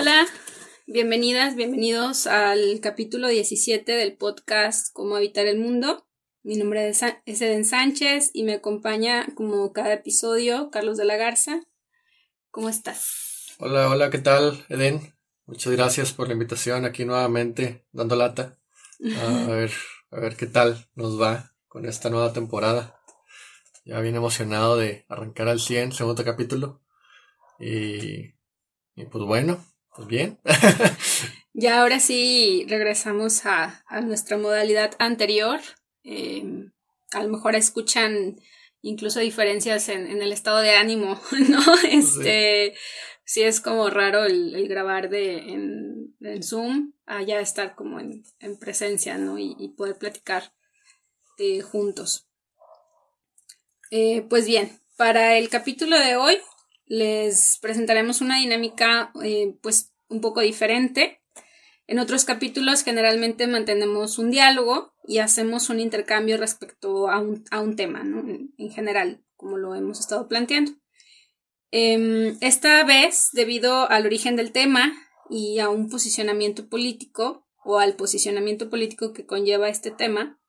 Hola, bienvenidas, bienvenidos al capítulo 17 del podcast Cómo habitar el mundo. Mi nombre es Eden Sánchez y me acompaña como cada episodio Carlos de la Garza. ¿Cómo estás? Hola, hola, ¿qué tal, Eden? Muchas gracias por la invitación aquí nuevamente, dando lata. A ver, a ver qué tal nos va con esta nueva temporada. Ya bien emocionado de arrancar al 100, segundo capítulo. Y, y pues bueno, bien. ya ahora sí regresamos a, nuestra modalidad anterior. Em, a lo mejor escuchan incluso diferencias en, el estado de ánimo, ¿no? Este, sí, es como raro el, grabar de, en, Zoom, allá estar como en, presencia, ¿no? Y, poder platicar eh, juntos. Eh, pues bien, para el capítulo de hoy les presentaremos una dinámica eh, pues un poco diferente. En otros capítulos generalmente mantenemos un diálogo y hacemos un intercambio respecto a un, tema, en, general, como lo hemos estado planteando. Em, esta vez, debido al origen del tema y a un posicionamiento político o al posicionamiento político que conlleva este tema,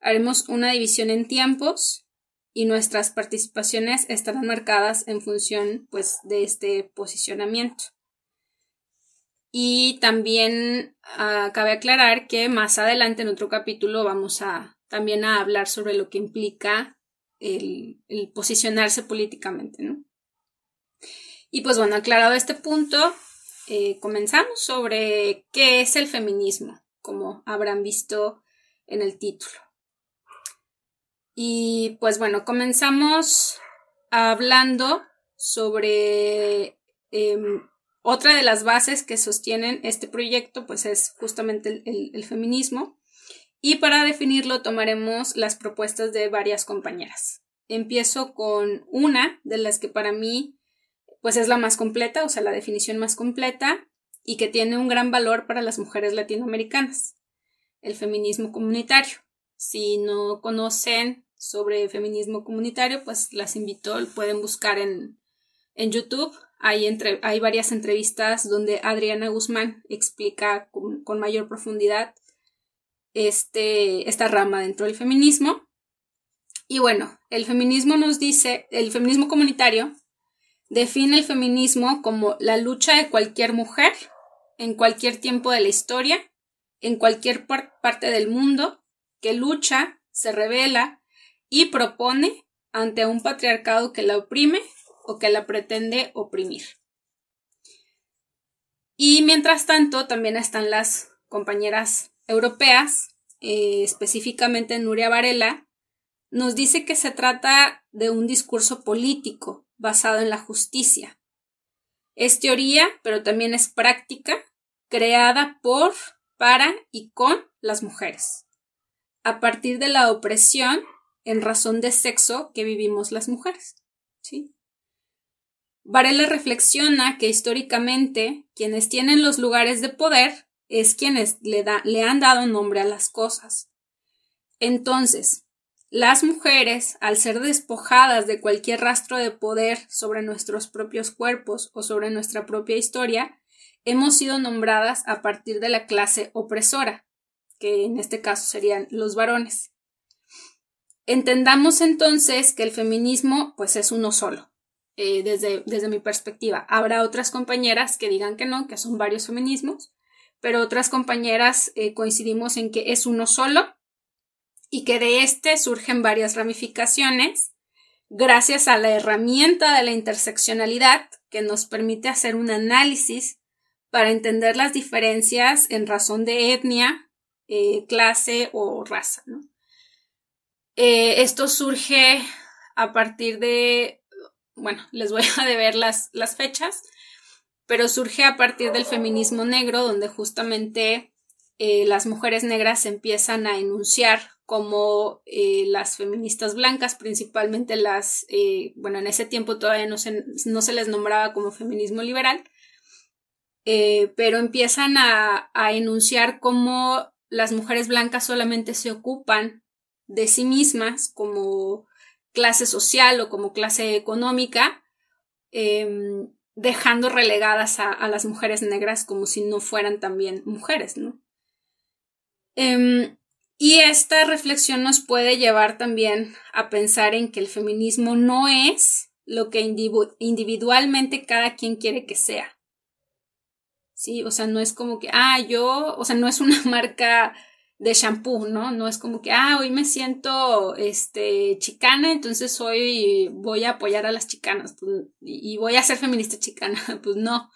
haremos una división en tiempos y nuestras participaciones estarán marcadas en función pues de este posicionamiento. Y también ah, cabe aclarar que más adelante en otro capítulo vamos a también a hablar sobre lo que implica el, posicionarse políticamente, ¿no? Y pues bueno, aclarado este punto, eh, comenzamos sobre qué es el feminismo, como habrán visto en el título. Y pues bueno, comenzamos hablando sobre em, otra de las bases que sostienen este proyecto, pues es justamente el, feminismo. Y para definirlo tomaremos las propuestas de varias compañeras. Empiezo con una de las que para mí pues es la más completa, o sea, la definición más completa y que tiene un gran valor para las mujeres latinoamericanas, el feminismo comunitario. Si no conocen sobre feminismo comunitario, pues las invito, pueden buscar en, en YouTube. Hay, entre, hay varias entrevistas donde Adriana Guzmán explica con, mayor profundidad este, esta rama dentro del feminismo. Y bueno, el feminismo nos dice, el feminismo comunitario define el feminismo como la lucha de cualquier mujer en cualquier tiempo de la historia, en cualquier parte del mundo, que lucha, se revela, y propone ante un patriarcado que la oprime o que la pretende oprimir. Y mientras tanto, también están las compañeras europeas, eh, específicamente Nuria Varela, nos dice que se trata de un discurso político basado en la justicia. Es teoría, pero también es práctica, creada por, para y con las mujeres, a partir de la opresión en razón de sexo que vivimos las mujeres. ¿sí? Varela reflexiona que históricamente quienes tienen los lugares de poder es quienes le, le han dado nombre a las cosas. Entonces, las mujeres, al ser despojadas de cualquier rastro de poder sobre nuestros propios cuerpos o sobre nuestra propia historia, hemos sido nombradas a partir de la clase opresora, que en este caso serían los varones. Entendamos entonces que el feminismo pues es uno solo, eh, desde, desde mi perspectiva. Habrá otras compañeras que digan que no, que son varios feminismos, pero otras compañeras eh, coincidimos en que es uno solo y que de este surgen varias ramificaciones gracias a la herramienta de la interseccionalidad que nos permite hacer un análisis para entender las diferencias en razón de etnia, eh, clase o raza. ¿no? Eh, esto surge a partir de, bueno, les voy a deber las, las fechas, pero surge a partir del feminismo negro, donde justamente eh, las mujeres negras empiezan a enunciar como eh, las feministas blancas, principalmente las, bueno, en ese tiempo todavía no se, no se les nombraba como feminismo liberal, pero empiezan a, a enunciar cómo las mujeres blancas solamente se ocupan de sí mismas como clase social o como clase económica, em, dejando relegadas a, las mujeres negras como si no fueran también mujeres, ¿no? Em, y esta reflexión nos puede llevar también a pensar en que el feminismo no es lo que individualmente cada quien quiere que sea. Sí, o sea, no es como que, ah, yo, o sea, no es una marca de shampoo, ¿no? No es como que, ah, hoy me siento, este, chicana, entonces hoy voy a apoyar a las chicanas pues, y voy a ser feminista chicana. Pues no.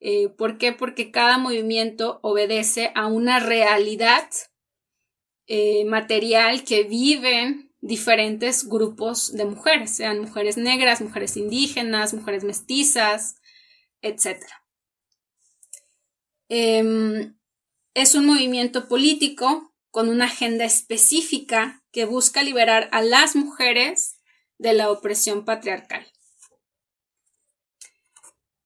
Eh, ¿Por qué? Porque cada movimiento obedece a una realidad eh, material que viven diferentes grupos de mujeres, sean mujeres negras, mujeres indígenas, mujeres mestizas, etc. Es un movimiento político con una agenda específica que busca liberar a las mujeres de la opresión patriarcal.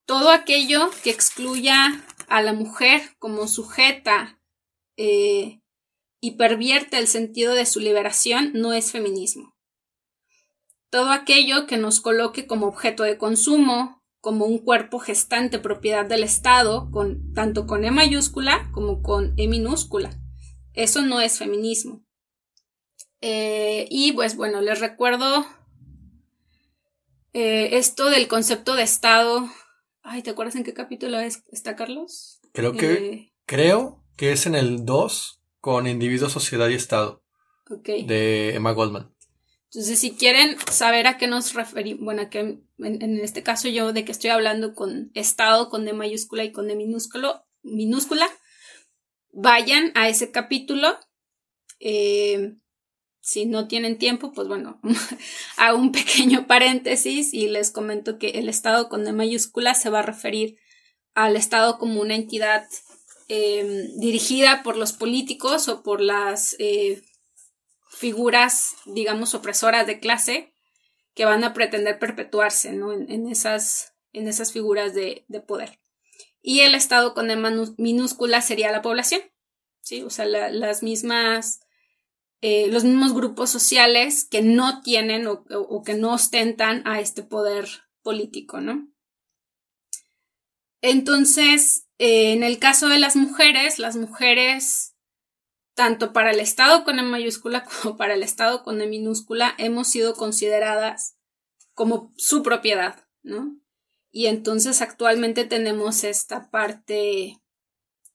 Todo aquello que excluya a la mujer como sujeta eh, y pervierte el sentido de su liberación no es feminismo. Todo aquello que nos coloque como objeto de consumo, como un cuerpo gestante propiedad del Estado, con, tanto con E mayúscula como con E minúscula. Eso no es feminismo. Eh, y pues bueno, les recuerdo eh, esto del concepto de Estado. Ay, ¿te acuerdas en qué capítulo está, Carlos? Creo que, eh, creo que es en el 2 con individuo, sociedad y Estado. De Emma Goldman. Entonces, si quieren saber a qué nos referimos, bueno, que en, este caso yo de que estoy hablando con Estado, con D mayúscula y con D minúsculo, minúscula, vayan a ese capítulo. Eh, si no tienen tiempo, pues bueno, hago un pequeño paréntesis y les comento que el Estado con D mayúscula se va a referir al Estado como una entidad eh, dirigida por los políticos o por las eh, figuras, digamos, opresoras de clase que van a pretender perpetuarse ¿no? en, esas, en esas figuras de, poder. Y el Estado con E minúscula sería la población, ¿sí? O sea, las mismas, eh, los mismos grupos sociales que no tienen o, que no ostentan a este poder político, ¿no? Entonces, eh, en el caso de las mujeres, las mujeres tanto para el Estado con E mayúscula como para el Estado con E minúscula, hemos sido consideradas como su propiedad, ¿no? Y entonces actualmente tenemos esta parte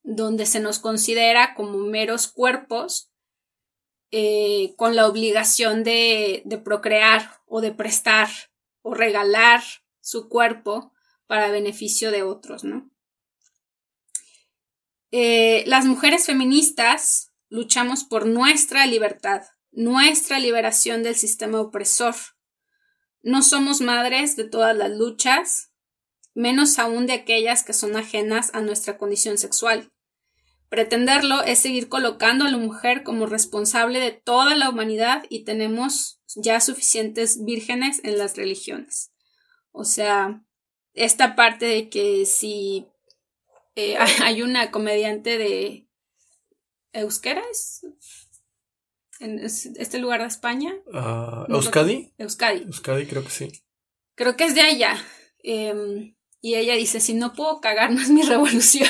donde se nos considera como meros cuerpos eh, con la obligación de, procrear o de prestar o regalar su cuerpo para beneficio de otros, ¿no? Eh, las mujeres feministas luchamos por nuestra libertad, nuestra liberación del sistema opresor. No somos madres de todas las luchas, menos aún de aquellas que son ajenas a nuestra condición sexual. Pretenderlo es seguir colocando a la mujer como responsable de toda la humanidad y tenemos ya suficientes vírgenes en las religiones. O sea, esta parte de que si eh, hay una comediante de Euskera es en este lugar de España. Uh, ¿Euskadi? Euskadi. Euskadi creo que sí. Creo que es de allá. Em, y ella dice, si no puedo cagar, no es mi revolución.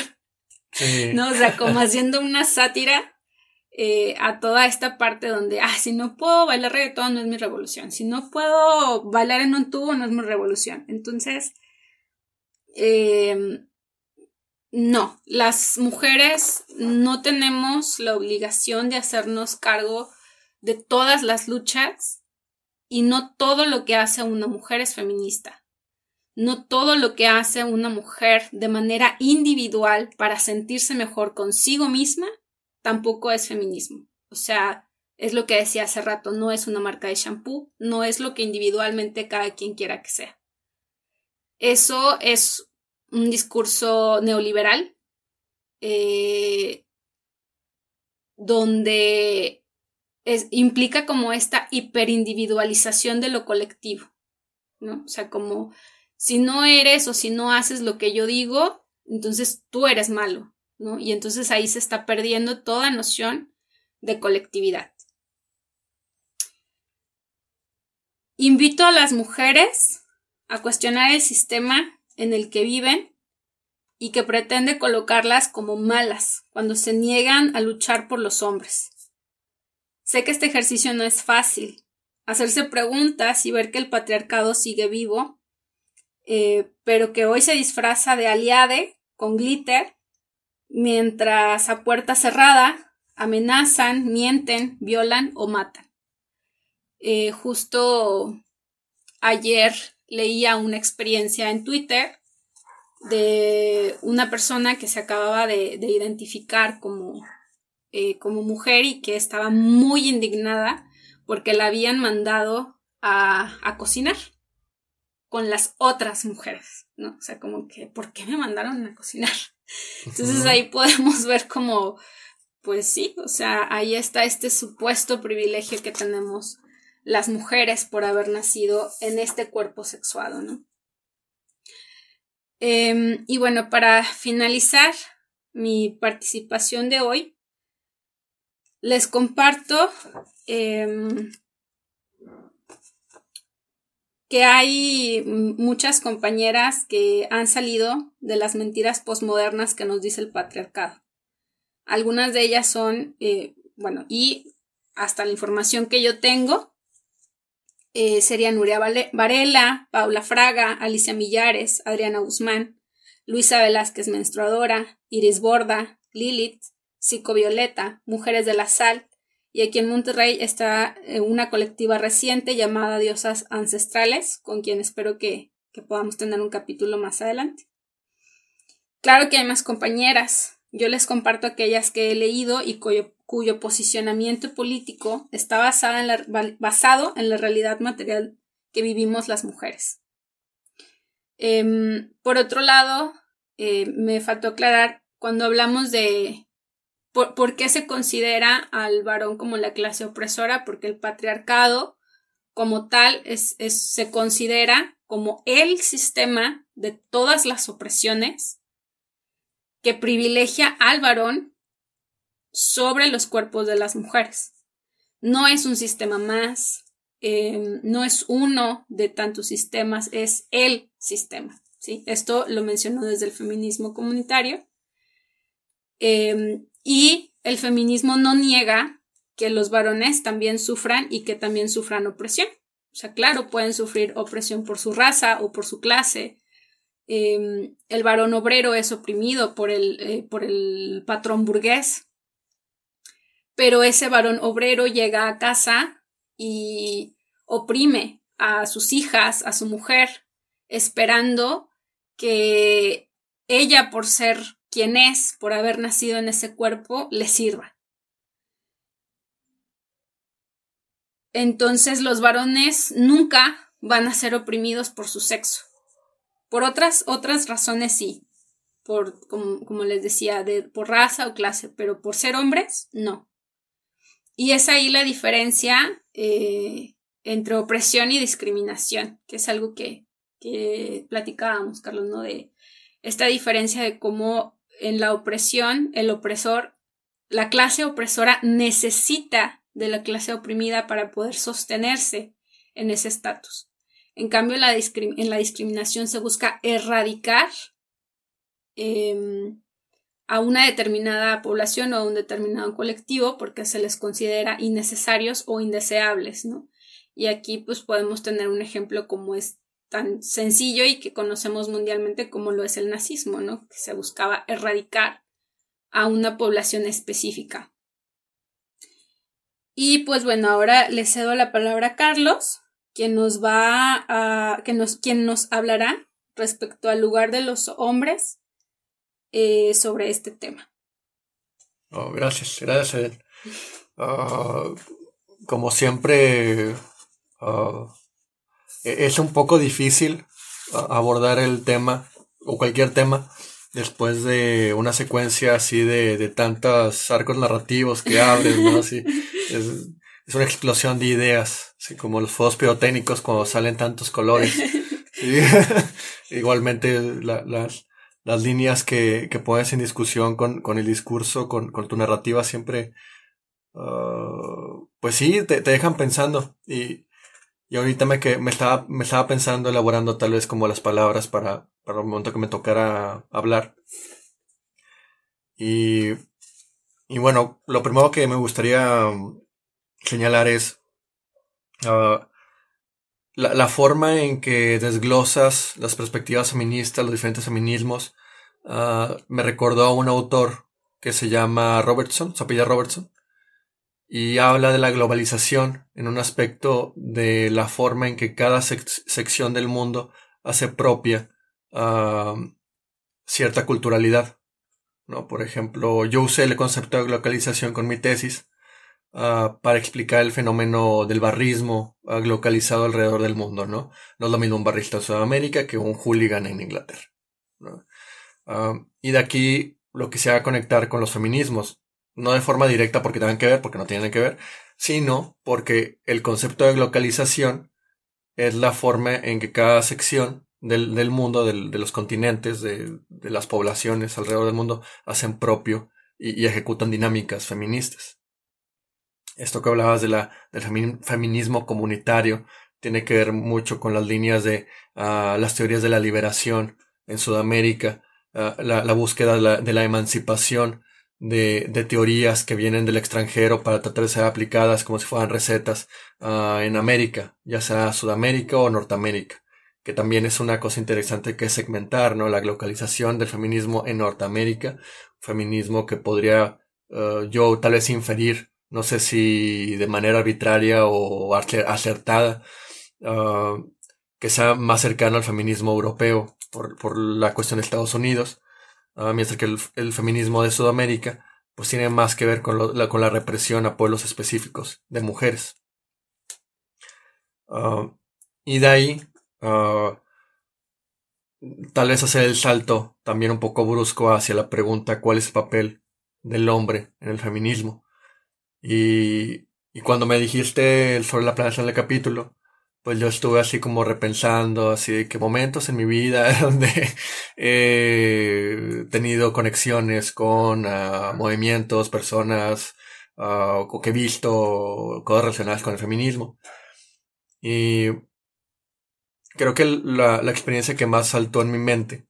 Sí. ¿No? O sea, como haciendo una sátira eh, a toda esta parte donde, ah, si no puedo bailar reggaetón, no es mi revolución. Si no puedo bailar en un tubo, no es mi revolución. Entonces, eh, no, las mujeres no tenemos la obligación de hacernos cargo de todas las luchas y no todo lo que hace una mujer es feminista. No todo lo que hace una mujer de manera individual para sentirse mejor consigo misma tampoco es feminismo. O sea, es lo que decía hace rato, no es una marca de shampoo, no es lo que individualmente cada quien quiera que sea. Eso es un discurso neoliberal eh, donde implica como esta hiperindividualización de lo colectivo, ¿no? O sea, como si no eres o si no haces lo que yo digo, entonces tú eres malo, ¿no? Y entonces ahí se está perdiendo toda noción de colectividad. Invito a las mujeres a cuestionar el sistema en el que viven y que pretende colocarlas como malas cuando se niegan a luchar por los hombres. Sé que este ejercicio no es fácil. Hacerse preguntas y ver que el patriarcado sigue vivo, eh, pero que hoy se disfraza de aliade con glitter, mientras a puerta cerrada amenazan, mienten, violan o matan. Eh, justo ayer leía una experiencia en Twitter de una persona que se acababa de identificar como eh, como mujer y que estaba muy indignada porque la habían mandado a, a cocinar con las otras mujeres, ¿no? O sea, como que, ¿por qué me mandaron a cocinar? Entonces ahí podemos ver como, pues sí, o sea, ahí está este supuesto privilegio que tenemos las mujeres por haber nacido en este cuerpo sexuado, ¿no? Em, y bueno, para finalizar mi participación de hoy, les comparto em, que hay muchas compañeras que han salido de las mentiras posmodernas que nos dice el patriarcado. Algunas de ellas son, eh, bueno, y hasta la información que yo tengo, eh, Nuria Varela, Paula Fraga, Alicia Millares, Adriana Guzmán, Luisa Velázquez Menstruadora, Iris Borda, Lilith, Psicovioleta, Mujeres de la Sal, y aquí en Monterrey está eh, una colectiva reciente llamada Diosas Ancestrales, con quien espero que, podamos tener un capítulo más adelante. Claro que hay más compañeras. Yo les comparto aquellas que he leído y cuyo, posicionamiento político está basado en, la, realidad material que vivimos las mujeres. Em, por otro lado, eh, me faltó aclarar, cuando hablamos de ¿Por, qué se considera al varón como la clase opresora? Porque el patriarcado como tal se considera como el sistema de todas las opresiones que privilegia al varón sobre los cuerpos de las mujeres. No es un sistema más, em, no es uno de tantos sistemas, es el sistema. ¿sí? Esto lo mencionó desde el feminismo comunitario. Em, y el feminismo no niega que los varones también sufran y que también sufran opresión. O sea, claro, pueden sufrir opresión por su raza o por su clase. Em, el varón obrero es oprimido por el, eh, por el patrón burgués. Pero ese varón obrero llega a casa y oprime a sus hijas, a su mujer, esperando que ella, por ser quien es por haber nacido en ese cuerpo le sirva. Entonces los varones nunca van a ser oprimidos por su sexo. Por otras, otras razones sí, por, como, les decía, de, por raza o clase, pero por ser hombres, no. Y es ahí la diferencia eh, entre opresión y discriminación, que es algo que, que platicábamos, Carlos, ¿no? De esta diferencia de cómo en la opresión, el opresor, la clase opresora necesita de la clase oprimida para poder sostenerse en ese estatus. En cambio, en la discriminación se busca erradicar em, a una determinada población o a un determinado colectivo porque se les considera innecesarios o indeseables, ¿no? Y aquí pues podemos tener un ejemplo como es tan sencillo y que conocemos mundialmente como lo es el nazismo, ¿no? Que se buscaba erradicar a una población específica. Y pues bueno, ahora le cedo la palabra a Carlos, quien nos va a, que nos, quien nos hablará respecto al lugar de los hombres eh, sobre este tema. Oh, gracias, gracias. Uh, como siempre, uh, e-, es un poco difícil abordar el tema o cualquier tema después de una secuencia así de, de tantos arcos narrativos que abres, ¿no? Así, es, es, una explosión de ideas, así como los fuegos pirotécnicos cuando salen tantos colores. Igualmente las, las líneas que, que pones en discusión con, con el discurso, con, con tu narrativa siempre, uh, pues sí, te, te dejan pensando y Y ahorita me, que, me, estaba, me estaba pensando, elaborando tal vez como las palabras para, para el momento que me tocara hablar. Y, y bueno, lo primero que me gustaría señalar es uh, la, la, forma en que desglosas las perspectivas feministas, los diferentes feminismos. Uh, me recordó a un autor que se llama Robertson, Sapilla Robertson, y habla de la globalización en un aspecto de la forma en que cada sección del mundo hace propia uh, cierta culturalidad. ¿no? Por ejemplo, yo usé el concepto de globalización con mi tesis uh, para explicar el fenómeno del barrismo uh, localizado alrededor del mundo. ¿no? no es lo mismo un barrista en Sudamérica que un hooligan en Inglaterra. ¿no? y de aquí lo que se va a conectar con los feminismos no de forma directa porque tengan que ver, porque no tienen que ver, sino porque el concepto de localización es la forma en que cada sección del, del mundo, del, de los continentes, de, de, las poblaciones alrededor del mundo, hacen propio y, y, ejecutan dinámicas feministas. Esto que hablabas de la, del feminismo comunitario tiene que ver mucho con las líneas de uh, las teorías de la liberación en Sudamérica, uh, la, la, búsqueda de la, de la emancipación de, de, teorías que vienen del extranjero para tratar de ser aplicadas como si fueran recetas uh, en América, ya sea Sudamérica o Norteamérica, que también es una cosa interesante que es segmentar, ¿no? La localización del feminismo en Norteamérica, feminismo que podría yo tal vez inferir, no sé si de manera arbitraria o acertada, uh, que sea más cercano al feminismo europeo por, la cuestión de Estados Unidos Uh, mientras que el, feminismo de Sudamérica pues tiene más que ver con, la, represión a pueblos específicos de mujeres. Uh, y de ahí, tal vez hacer el salto también un poco brusco hacia la pregunta cuál es el papel del hombre en el feminismo. Y, y cuando me dijiste sobre la planeación del capítulo, pues yo estuve así como repensando, así de que momentos en mi vida donde he tenido conexiones con uh, movimientos, personas, uh, o que he visto cosas relacionadas con el feminismo. Y creo que la, la, experiencia que más saltó en mi mente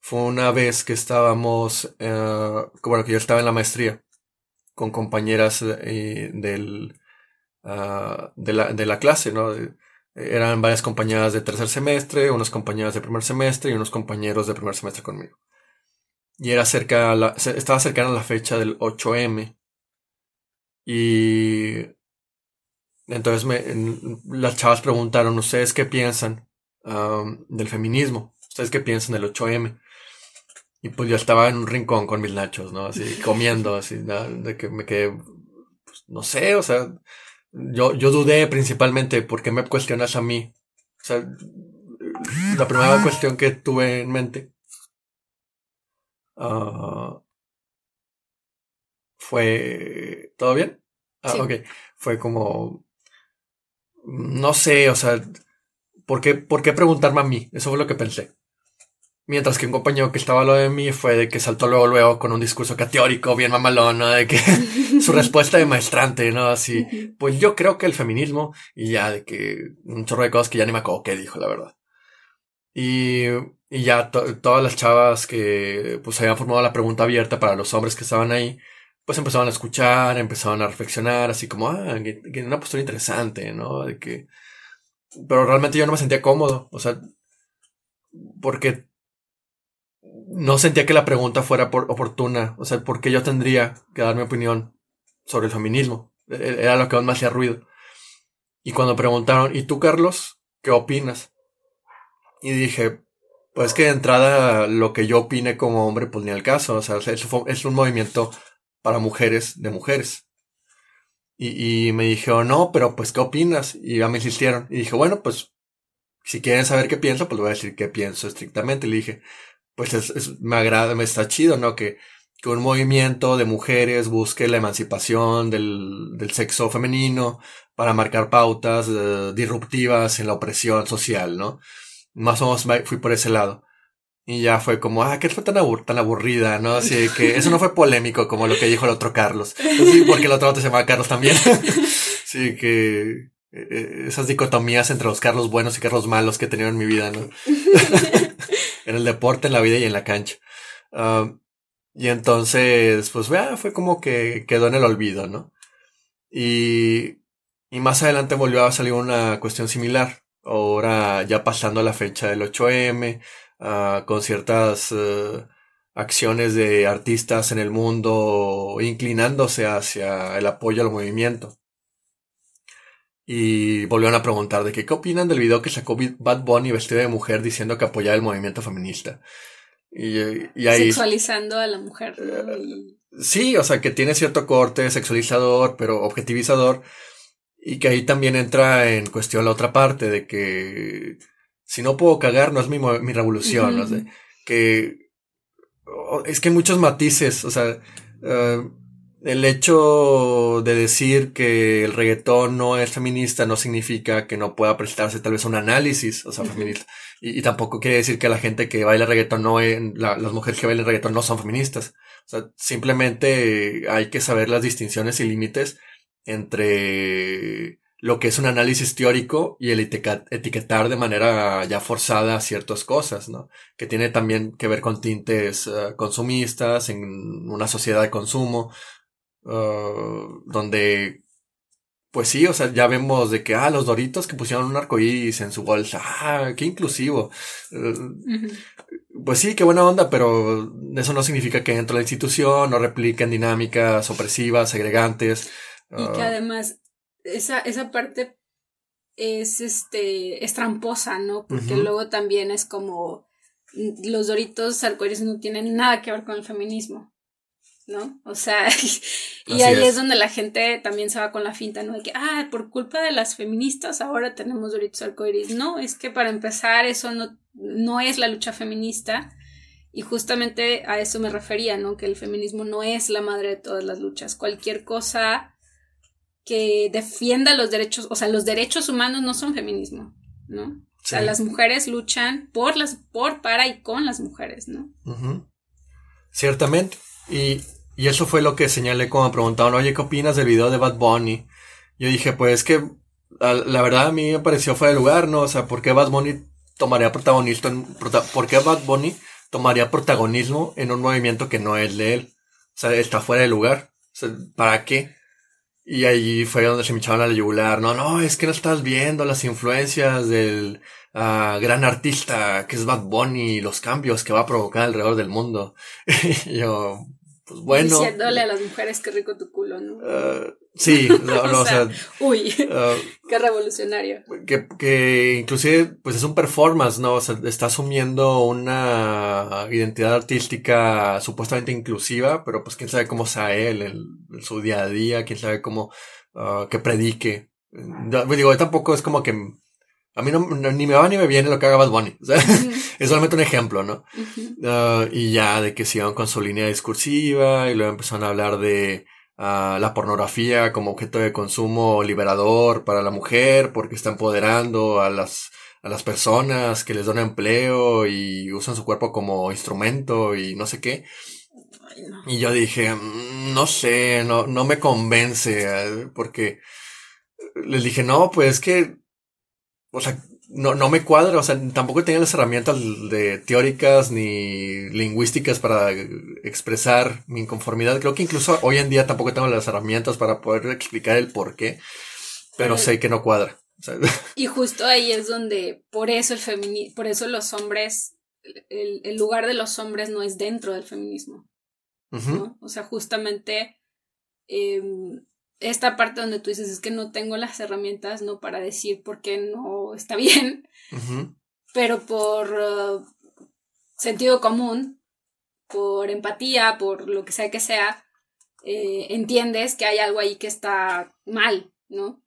fue una vez que estábamos, uh, bueno, que yo estaba en la maestría con compañeras eh, del uh, de, la, de la clase, ¿no? Eran varias compañeras de tercer semestre, unas compañeras de primer semestre y unos compañeros de primer semestre conmigo. Y era cerca, estaba cercana a la fecha del 8M. Y entonces me, las chavas preguntaron, ¿ustedes qué piensan um, del feminismo? ¿Ustedes qué piensan del 8M? Y pues yo estaba en un rincón con mis nachos, ¿no? Así, comiendo, así, de que me quedé, pues, no sé, o sea, yo, yo dudé principalmente porque me cuestionas a mí. O sea, la primera ah. cuestión que tuve en mente uh, fue... ¿Todo bien? Ah, ok. Fue como... No sé, o sea, ¿por qué, ¿por qué preguntarme a mí? Eso fue lo que pensé. Mientras que un compañero que estaba lo de mí fue de que saltó luego, luego con un discurso cateórico, bien mamalón, ¿no? De que su respuesta de maestrante, ¿no? Así, pues yo creo que el feminismo, y ya de que un chorro de cosas que ya ni me acuerdo qué dijo, la verdad. Y, y ya todas las chavas que pues habían formado la pregunta abierta para los hombres que estaban ahí, pues empezaban a escuchar, empezaban a reflexionar, así como, ah, que, que una postura interesante, ¿no? De que, pero realmente yo no me sentía cómodo, o sea, porque no sentía que la pregunta fuera por oportuna. O sea, ¿por qué yo tendría que dar mi opinión sobre el feminismo? E-, e-, era lo que más hacía ruido. Y cuando preguntaron, ¿y tú, Carlos? ¿Qué opinas? Y dije, pues que de entrada lo que yo opine como hombre, pues ni al caso. O sea, es un movimiento para mujeres de mujeres. Y, y me dijeron, no, pero pues, ¿qué opinas? Y ya me insistieron. Y dije, bueno, pues, si quieren saber qué pienso, pues voy a decir qué pienso estrictamente. Le dije, pues es, me agrada, me está chido, ¿no? Que, que un movimiento de mujeres busque la emancipación del, del sexo femenino para marcar pautas eh, disruptivas en la opresión social, ¿no? Más o menos fui por ese lado. Y ya fue como, ah, que fue tan, tan aburrida, ¿no? Así que eso no fue polémico como lo que dijo el otro Carlos. Sí, porque el otro se llama Carlos también. sí, que, eh, esas dicotomías entre los Carlos buenos y Carlos malos que he tenido en mi vida, ¿no? en el deporte, en la vida y en la cancha. Y entonces, pues vea, fue como que quedó en el olvido, ¿no? Y, y más adelante volvió a salir una cuestión similar. Ahora ya pasando la fecha del 8M, ah, con ciertas eh, acciones de artistas en el mundo inclinándose hacia el apoyo al movimiento. Y volvieron a preguntar de que, qué opinan del video que sacó Bad Bunny vestido de mujer diciendo que apoyaba el movimiento feminista. Y, ahí... Sexualizando a la mujer. Eh, sí, o sea, que tiene cierto corte sexualizador, pero objetivizador. Y que ahí también entra en cuestión la otra parte de que si no puedo cagar, no es mi, mi revolución. no sé, que es que hay muchos matices, o sea, eh, el hecho de decir que el reggaetón no es feminista no significa que no pueda prestarse tal vez un análisis, o sea, feminista. Y, tampoco quiere decir que la gente que baila reggaetón no, es, las mujeres que bailan reggaetón no son feministas. O sea, simplemente hay que saber las distinciones y límites entre lo que es un análisis teórico y el etiquetar de manera ya forzada ciertas cosas, ¿no? Que tiene también que ver con tintes eh, consumistas en una sociedad de consumo, uh, donde, pues sí, o sea, ya vemos de que, ah, los doritos que pusieron un arcoíris en su bolsa, ah, qué inclusivo. Uh, pues sí, qué buena onda, pero eso no significa que dentro de la institución no repliquen dinámicas opresivas, segregantes. Y que uh, además esa, esa parte es este es tramposa, ¿no? Porque luego también es como los doritos arcoíris no tienen nada que ver con el feminismo, ¿no? O sea, y ahí es. donde la gente también se va con la finta, ¿no? De que, ah, por culpa de las feministas ahora tenemos doritos arcoíris. No, es que para empezar eso no, no es la lucha feminista. Y justamente a eso me refería, ¿no? Que el feminismo no es la madre de todas las luchas. Cualquier cosa que defienda los derechos, o sea, los derechos humanos no son feminismo, ¿no? O sea, las mujeres luchan por las, por, para y con las mujeres, ¿no? Ciertamente. Y, y, eso fue lo que señalé cuando me preguntaban, oye, ¿qué opinas del video de Bad Bunny? Yo dije, pues que la verdad a mí me pareció fuera de lugar, ¿no? O sea, ¿por qué Bad Bunny tomaría protagonismo ¿por qué Bad Bunny tomaría protagonismo en un movimiento que no es de él? O sea, está fuera de lugar. ¿para qué? Y ahí fue donde se me echaban a la yugular. No, no, es que no estás viendo las influencias del uh, gran artista que es Bad Bunny y los cambios que va a provocar alrededor del mundo. yo, pues bueno. Diciéndole a las mujeres qué rico tu culo, ¿no? Uh, sí, no, no, o, sea, Uy, uh, qué revolucionario. Que, que inclusive, pues es un performance, ¿no? O sea, está asumiendo una identidad artística supuestamente inclusiva, pero pues quién sabe cómo sea él en, su día a día, quién sabe cómo, uh, que predique. Digo, tampoco es como que a mí no, ni me va ni me viene lo que haga Bad Bunny. O sea, es solamente un ejemplo, ¿no? Uh, y ya de que sigan con su línea discursiva y luego empezaron a hablar de uh, la pornografía como objeto de consumo liberador para la mujer porque está empoderando a las, a las personas que les dan empleo y usan su cuerpo como instrumento y no sé qué. Y yo dije, mm, no sé, no, no me convence, eh, porque les dije, no, pues es que o sea, no, no me cuadra, o sea, tampoco tenía las herramientas de teóricas ni lingüísticas para expresar mi inconformidad. Creo que incluso hoy en día tampoco tengo las herramientas para poder explicar el por qué, pero sé que no cuadra. y justo ahí es donde, por eso el feminismo, por eso los hombres, el, lugar de los hombres no es dentro del feminismo. ¿no? O sea, justamente em, esta parte donde tú dices es que no tengo las herramientas no para decir por qué no está bien, pero por uh, sentido común, por empatía, por lo que sea que sea, eh, entiendes que hay algo ahí que está mal, ¿no?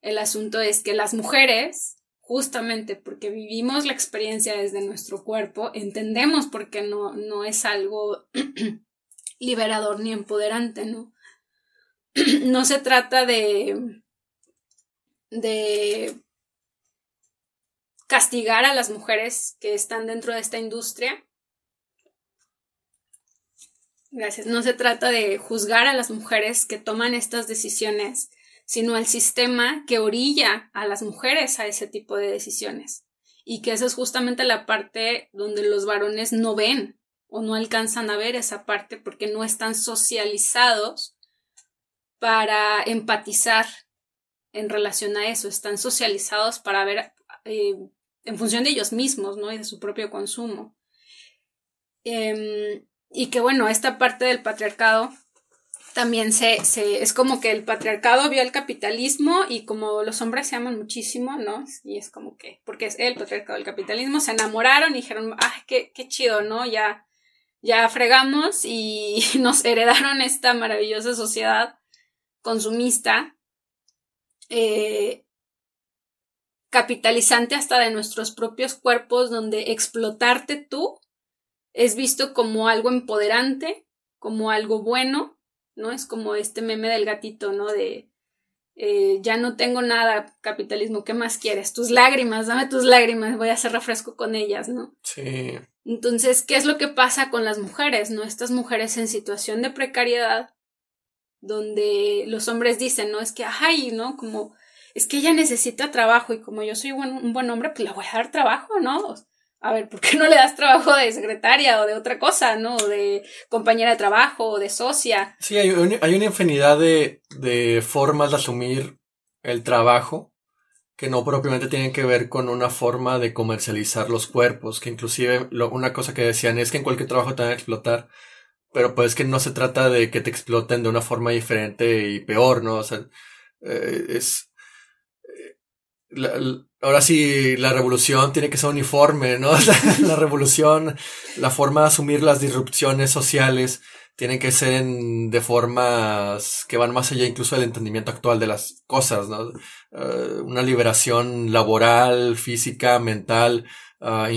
El asunto es que las mujeres, justamente porque vivimos la experiencia desde nuestro cuerpo, entendemos por qué no, no es algo liberador ni empoderante, ¿no? no se trata de, de castigar a las mujeres que están dentro de esta industria. Gracias. No se trata de juzgar a las mujeres que toman estas decisiones sino al sistema que orilla a las mujeres a ese tipo de decisiones. Y que esa es justamente la parte donde los varones no ven o no alcanzan a ver esa parte porque no están socializados para empatizar en relación a eso, están socializados para ver eh, en función de ellos mismos, ¿no? Y de su propio consumo. Em, y que bueno, esta parte del patriarcado también se, se, es como que el patriarcado vio el capitalismo y como los hombres se aman muchísimo, ¿no? Y es como que, porque es el patriarcado del capitalismo, se enamoraron y dijeron, ay, qué, qué chido, ¿no? Ya, ya fregamos y nos heredaron esta maravillosa sociedad consumista, eh, capitalizante hasta de nuestros propios cuerpos, donde explotarte tú es visto como algo empoderante, como algo bueno, ¿no? Es como este meme del gatito, ¿no? De eh, ya no tengo nada, capitalismo, ¿qué más quieres? Tus lágrimas, dame tus lágrimas, voy a hacer refresco con ellas, ¿no? Sí. Entonces, ¿qué es lo que pasa con las mujeres, ¿no? Estas mujeres en situación de precariedad, donde los hombres dicen, ¿no? Es que, ay, ¿no? Como, es que ella necesita trabajo y como yo soy un buen hombre, pues le voy a dar trabajo, ¿no? a ver, ¿por qué no le das trabajo de secretaria o de otra cosa, ¿no? De compañera de trabajo o de socia. Sí, hay, hay una infinidad de, de formas de asumir el trabajo que no propiamente tienen que ver con una forma de comercializar los cuerpos, que inclusive una cosa que decían es que en cualquier trabajo te van a explotar, pero pues que no se trata de que te exploten de una forma diferente y peor, ¿no? O sea, eh, es... Eh, ahora sí, la revolución tiene que ser uniforme, ¿no? La, revolución, la forma de asumir las disrupciones sociales tiene que ser de formas que van más allá incluso del entendimiento actual de las cosas, ¿no? Eh, una liberación laboral, física, mental, ah,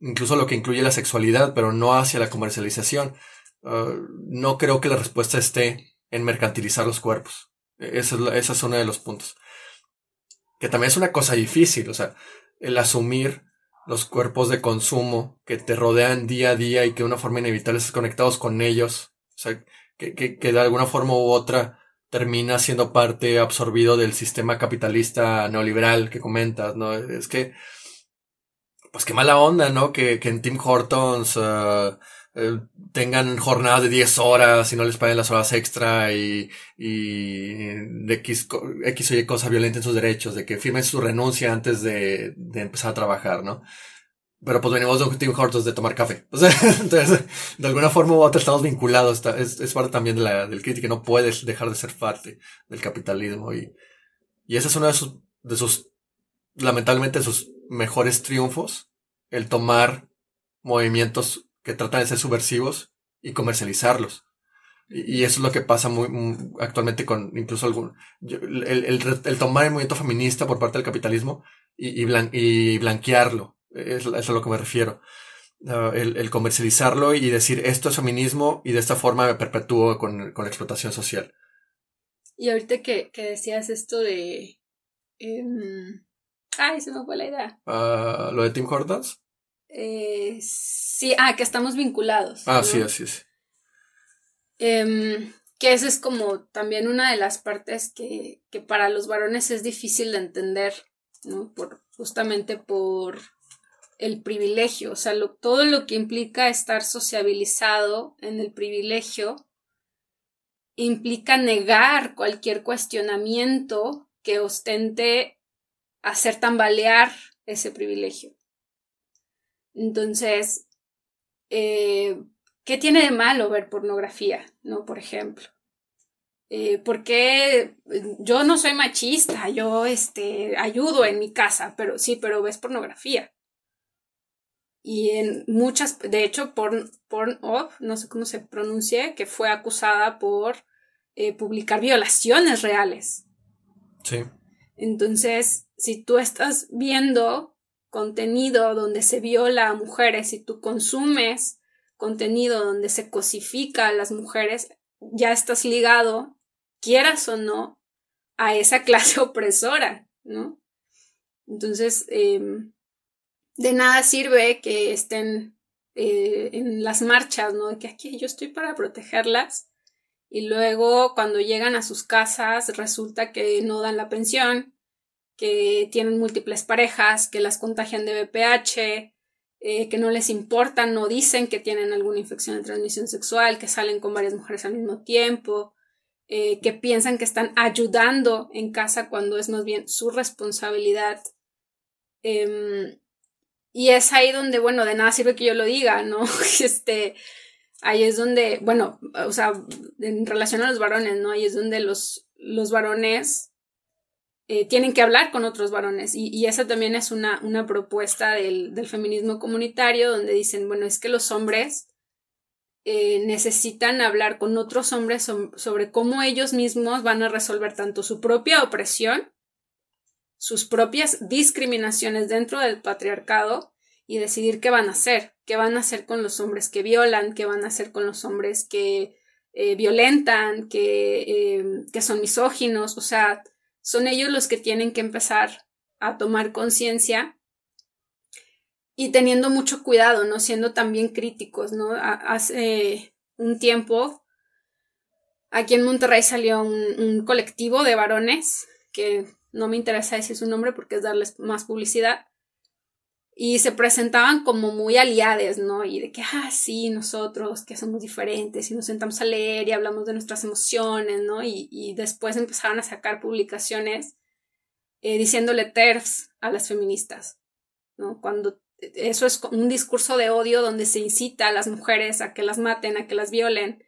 incluso lo que incluye la sexualidad, pero no hacia la comercialización. Ah, no creo que la respuesta esté en mercantilizar los cuerpos. Ese es, es uno de los puntos que también es una cosa difícil, o sea, el asumir los cuerpos de consumo que te rodean día a día y que de una forma inevitable estás conectados con ellos, o sea, que, que, de alguna forma u otra termina siendo parte absorbido del sistema capitalista neoliberal que comentas, ¿no? Es que, pues qué mala onda, ¿no? Que, que en Tim Hortons uh, eh, tengan jornadas de 10 horas y no les paguen las horas extra y, y de X, X o Y cosa violenta en sus derechos, de que firmen su renuncia antes de, de empezar a trabajar, ¿no? Pero pues venimos de un Hortons de tomar café. O sea, entonces, de alguna forma u otra estamos vinculados. es, es parte también de la, del crítico. No puedes dejar de ser parte del capitalismo. Y, y ese es uno de sus, de sus, lamentablemente, sus mejores triunfos. El tomar movimientos que tratan de ser subversivos y comercializarlos. Y, eso es lo que pasa muy, actualmente con incluso algún... el, el, tomar el movimiento feminista por parte del capitalismo y, y, blanquearlo. Es, es, a lo que me refiero. Ah, el, comercializarlo y decir esto es feminismo y de esta forma me perpetúo con, con la explotación social. Y ahorita que, que decías esto de... Em, ay, se me fue la idea. Uh, ¿Lo de Tim Hortons? Eh, sí, ah, que estamos vinculados. Ah, sí, así es. Em, que esa es como también una de las partes que, que para los varones es difícil de entender, ¿no? Por, justamente por el privilegio, o sea, todo lo que implica estar sociabilizado en el privilegio implica negar cualquier cuestionamiento que ostente hacer tambalear ese privilegio. Entonces, eh, ¿qué tiene de malo ver pornografía? ¿No? Por ejemplo. Eh, porque yo no soy machista, yo este, ayudo en mi casa, pero sí, pero ves pornografía. Y en muchas, de hecho, Porn, no sé cómo se pronuncia, que fue acusada por eh, publicar violaciones reales. Sí. Entonces, si tú estás viendo contenido donde se viola a mujeres y tú consumes contenido donde se cosifica a las mujeres, ya estás ligado, quieras o no, a esa clase opresora, ¿no? Entonces, em, de nada sirve que estén eh, en las marchas, ¿no? Que aquí yo estoy para protegerlas y luego cuando llegan a sus casas resulta que no dan la pensión, que tienen múltiples parejas, que las contagian de VPH, eh, que no les importa, no dicen que tienen alguna infección de transmisión sexual, que salen con varias mujeres al mismo tiempo, eh, que piensan que están ayudando en casa cuando es más bien su responsabilidad. Em, y es ahí donde, bueno, de nada sirve que yo lo diga, ¿no? este, ahí es donde, bueno, o sea, en relación a los varones, ¿no? Ahí es donde los, los varones eh, tienen que hablar con otros varones. Y, y esa también es una, una propuesta del, del, feminismo comunitario, donde dicen, bueno, es que los hombres eh, necesitan hablar con otros hombres sobre cómo ellos mismos van a resolver tanto su propia opresión, sus propias discriminaciones dentro del patriarcado y decidir qué van a hacer, qué van a hacer con los hombres que violan, qué van a hacer con los hombres que eh, violentan, que, que son misóginos, o sea, son ellos los que tienen que empezar a tomar conciencia y teniendo mucho cuidado, ¿no? Siendo también críticos, ¿no? Hace un tiempo aquí en Monterrey salió un, colectivo de varones, que no me interesa decir su nombre porque es darles más publicidad, y se presentaban como muy aliades, ¿no? Y de que, ah, sí, nosotros que somos diferentes y nos sentamos a leer y hablamos de nuestras emociones, ¿no? Y, después empezaron a sacar publicaciones eh, diciéndole TERFs a las feministas, ¿no? Cuando eso es un discurso de odio donde se incita a las mujeres a que las maten, a que las violen.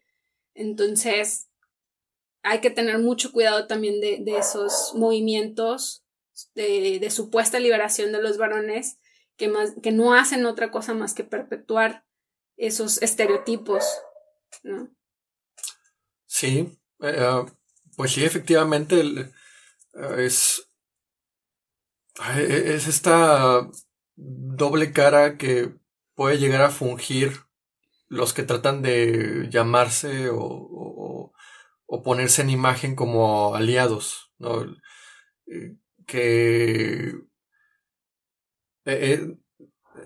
Entonces, hay que tener mucho cuidado también de, esos movimientos de, supuesta liberación de los varones que, más, que no hacen otra cosa más que perpetuar esos estereotipos, ¿no? Sí, eh, ah, pues sí, efectivamente eh, es, es esta doble cara que puede llegar a fungir los que tratan de llamarse o, o, ponerse en imagen como aliados, ¿no? Eh, que eh, eh,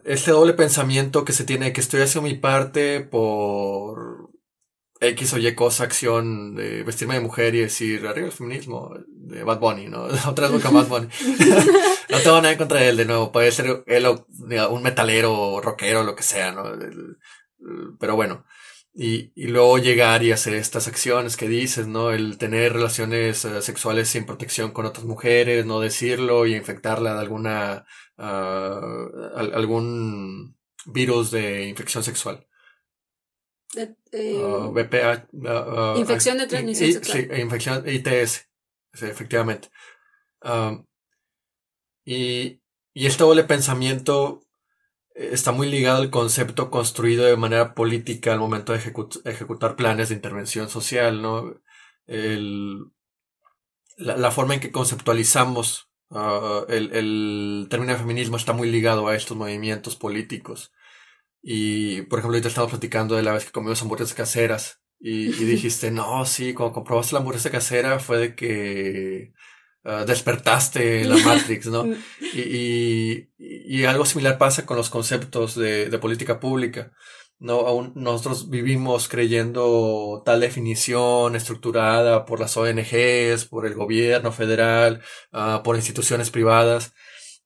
este doble pensamiento que se tiene que estoy haciendo mi parte por X o Y cosa, acción de vestirme de mujer y decir arriba el feminismo de Bad Bunny, ¿no? Otra vez con Bad Bunny. no tengo nada en contra de él, de nuevo. Puede ser él un metalero, rockero, lo que sea, ¿no? Pero bueno. Y, y luego llegar y hacer estas acciones que dices, ¿no? El tener relaciones eh, sexuales sin protección con otras mujeres, no decirlo y infectarla de alguna, uh, algún virus de infección sexual. De, eh, infección de transmisión sexual. Sí, infección ITS, efectivamente. y, y este doble pensamiento está muy ligado al concepto construido de manera política al momento de ejecutar planes de intervención social, ¿no? El, la, forma en que conceptualizamos ah, el, el, término de feminismo está muy ligado a estos movimientos políticos. Y, por ejemplo, ahorita estamos platicando de la vez que comimos hamburguesas caseras y, y dijiste, no, sí, cuando comprobaste la hamburguesa casera fue de que uh, despertaste la Matrix, ¿no? Y, y, y, algo similar pasa con los conceptos de, de política pública. No, aún nosotros vivimos creyendo tal definición estructurada por las ONGs, por el gobierno federal, uh, por instituciones privadas.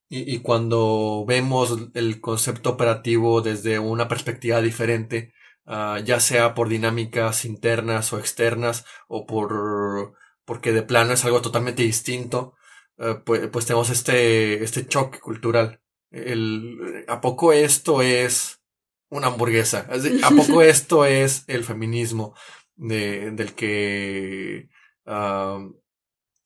Y, y, cuando vemos el concepto operativo desde una perspectiva diferente, uh, ya sea por dinámicas internas o externas o por porque de plano es algo totalmente distinto, uh, pues, pues, tenemos este, este choque cultural. El, ¿A poco esto es una hamburguesa? ¿A poco esto es el feminismo de, del que uh,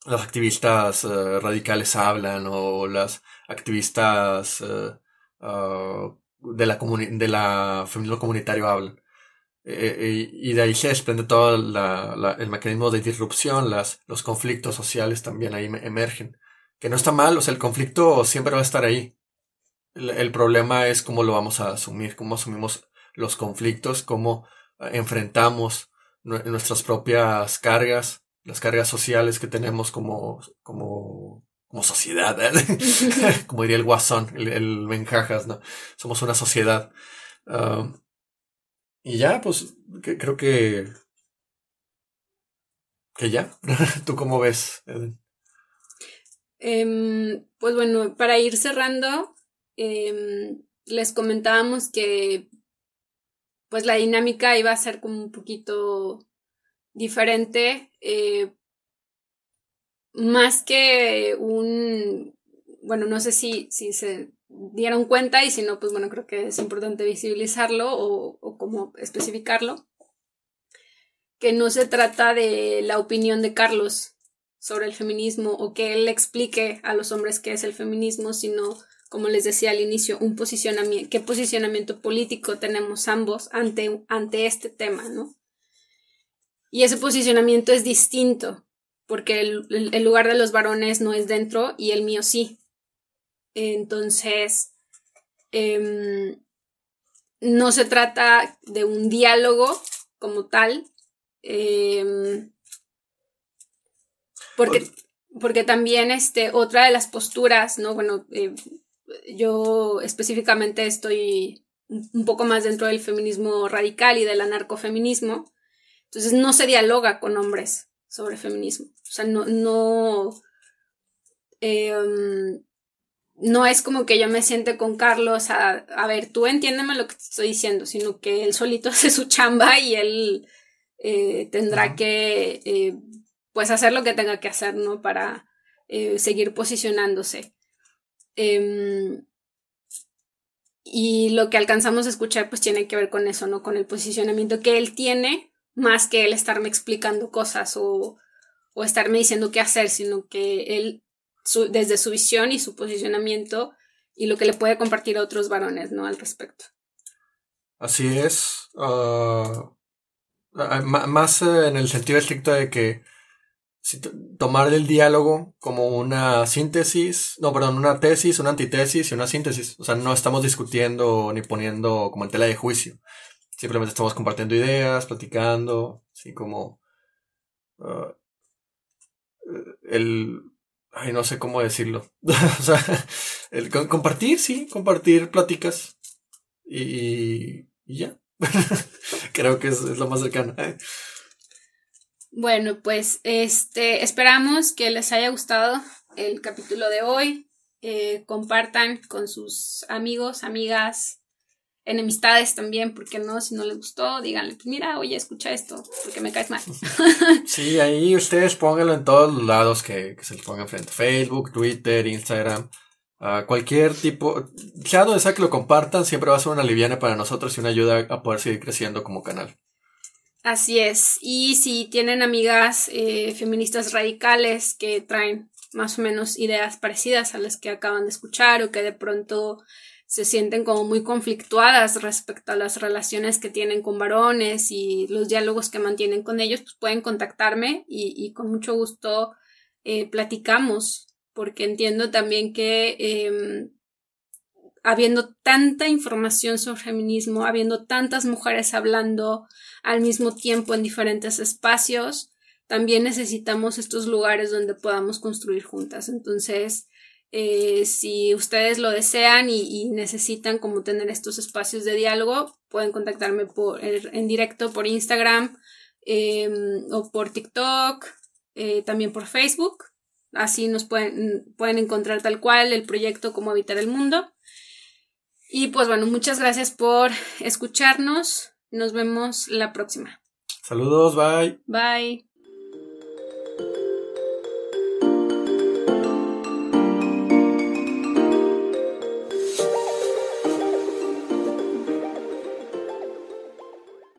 las activistas uh, radicales hablan o las activistas de la, de la feminismo comunitario hablan? Eh, eh, y de ahí se desprende todo el mecanismo de disrupción, las, los conflictos sociales también ahí emergen. Que no está mal, o sea, el conflicto siempre va a estar ahí. El, problema es cómo lo vamos a asumir, cómo asumimos los conflictos, cómo eh, enfrentamos nuestras propias cargas, las cargas sociales que tenemos como, como, como sociedad, como diría el guasón, el, el Benjajas, ¿no? Somos una sociedad. Ah, y ya, pues creo que que ya. ¿Tú cómo ves, em, pues bueno, para ir cerrando, em, les comentábamos que pues la dinámica iba a ser como un poquito diferente, eh, más que un, bueno, no sé si, si se dieron cuenta y si no, pues bueno, creo que es importante visibilizarlo o, o como especificarlo, que no se trata de la opinión de Carlos sobre el feminismo o que él explique a los hombres qué es el feminismo, sino, como les decía al inicio, un posicionamiento, qué posicionamiento político tenemos ambos ante, ante este tema, ¿no? Y ese posicionamiento es distinto, porque el, lugar de los varones no es dentro y el mío sí. Entonces, em, no se trata de un diálogo como tal, em, porque, porque también este, otra de las posturas, ¿no? Bueno, eh, yo específicamente estoy un poco más dentro del feminismo radical y del anarcofeminismo, entonces no se dialoga con hombres sobre feminismo, o sea, no, no, em, no es como que yo me siente con Carlos a, a ver, tú entiéndeme lo que te estoy diciendo, sino que él solito hace su chamba y él eh, tendrá que, eh, pues, hacer lo que tenga que hacer, ¿no? Para eh, seguir posicionándose. Em, y lo que alcanzamos a escuchar, pues, tiene que ver con eso, ¿no? Con el posicionamiento que él tiene, más que él estarme explicando cosas o, o estarme diciendo qué hacer, sino que él desde su visión y su posicionamiento y lo que le puede compartir a otros varones, ¿no? Al respecto. Así es. Ah, ah, más en el sentido estricto de que tomar el diálogo como una síntesis, no, perdón, una tesis, una antitesis y una síntesis. O sea, no estamos discutiendo ni poniendo como en tela de juicio. Simplemente estamos compartiendo ideas, platicando, así como ah, el Ay, no sé cómo decirlo. o sea, el compartir, sí, compartir pláticas. Y, ya. Creo que es, lo más cercano. Bueno, pues este esperamos que les haya gustado el capítulo de hoy. Eh, compartan con sus amigos, amigas, enemistades también, porque no, si no les gustó, díganle, pues mira, oye, escucha esto, porque me caes mal. sí, ahí ustedes pónganlo en todos los lados que, se les pongan frente. Facebook, Twitter, Instagram, cualquier tipo, sea donde sea que lo compartan, siempre va a ser una liviana para nosotros y una ayuda a poder seguir creciendo como canal. Así es. Y si tienen amigas eh, feministas radicales que traen más o menos ideas parecidas a las que acaban de escuchar o que de pronto se sienten como muy conflictuadas respecto a las relaciones que tienen con varones y los diálogos que mantienen con ellos, pues pueden contactarme y, con mucho gusto eh, platicamos, porque entiendo también que em, habiendo tanta información sobre feminismo, habiendo tantas mujeres hablando al mismo tiempo en diferentes espacios, también necesitamos estos lugares donde podamos construir juntas. Entonces, eh, si ustedes lo desean y, necesitan como tener estos espacios de diálogo, pueden contactarme por, en directo por Instagram em, o por TikTok, eh, también por Facebook. Así nos pueden, pueden encontrar tal cual el proyecto como Habitar el Mundo. Y pues bueno, muchas gracias por escucharnos. Nos vemos la próxima. Saludos, bye. Bye.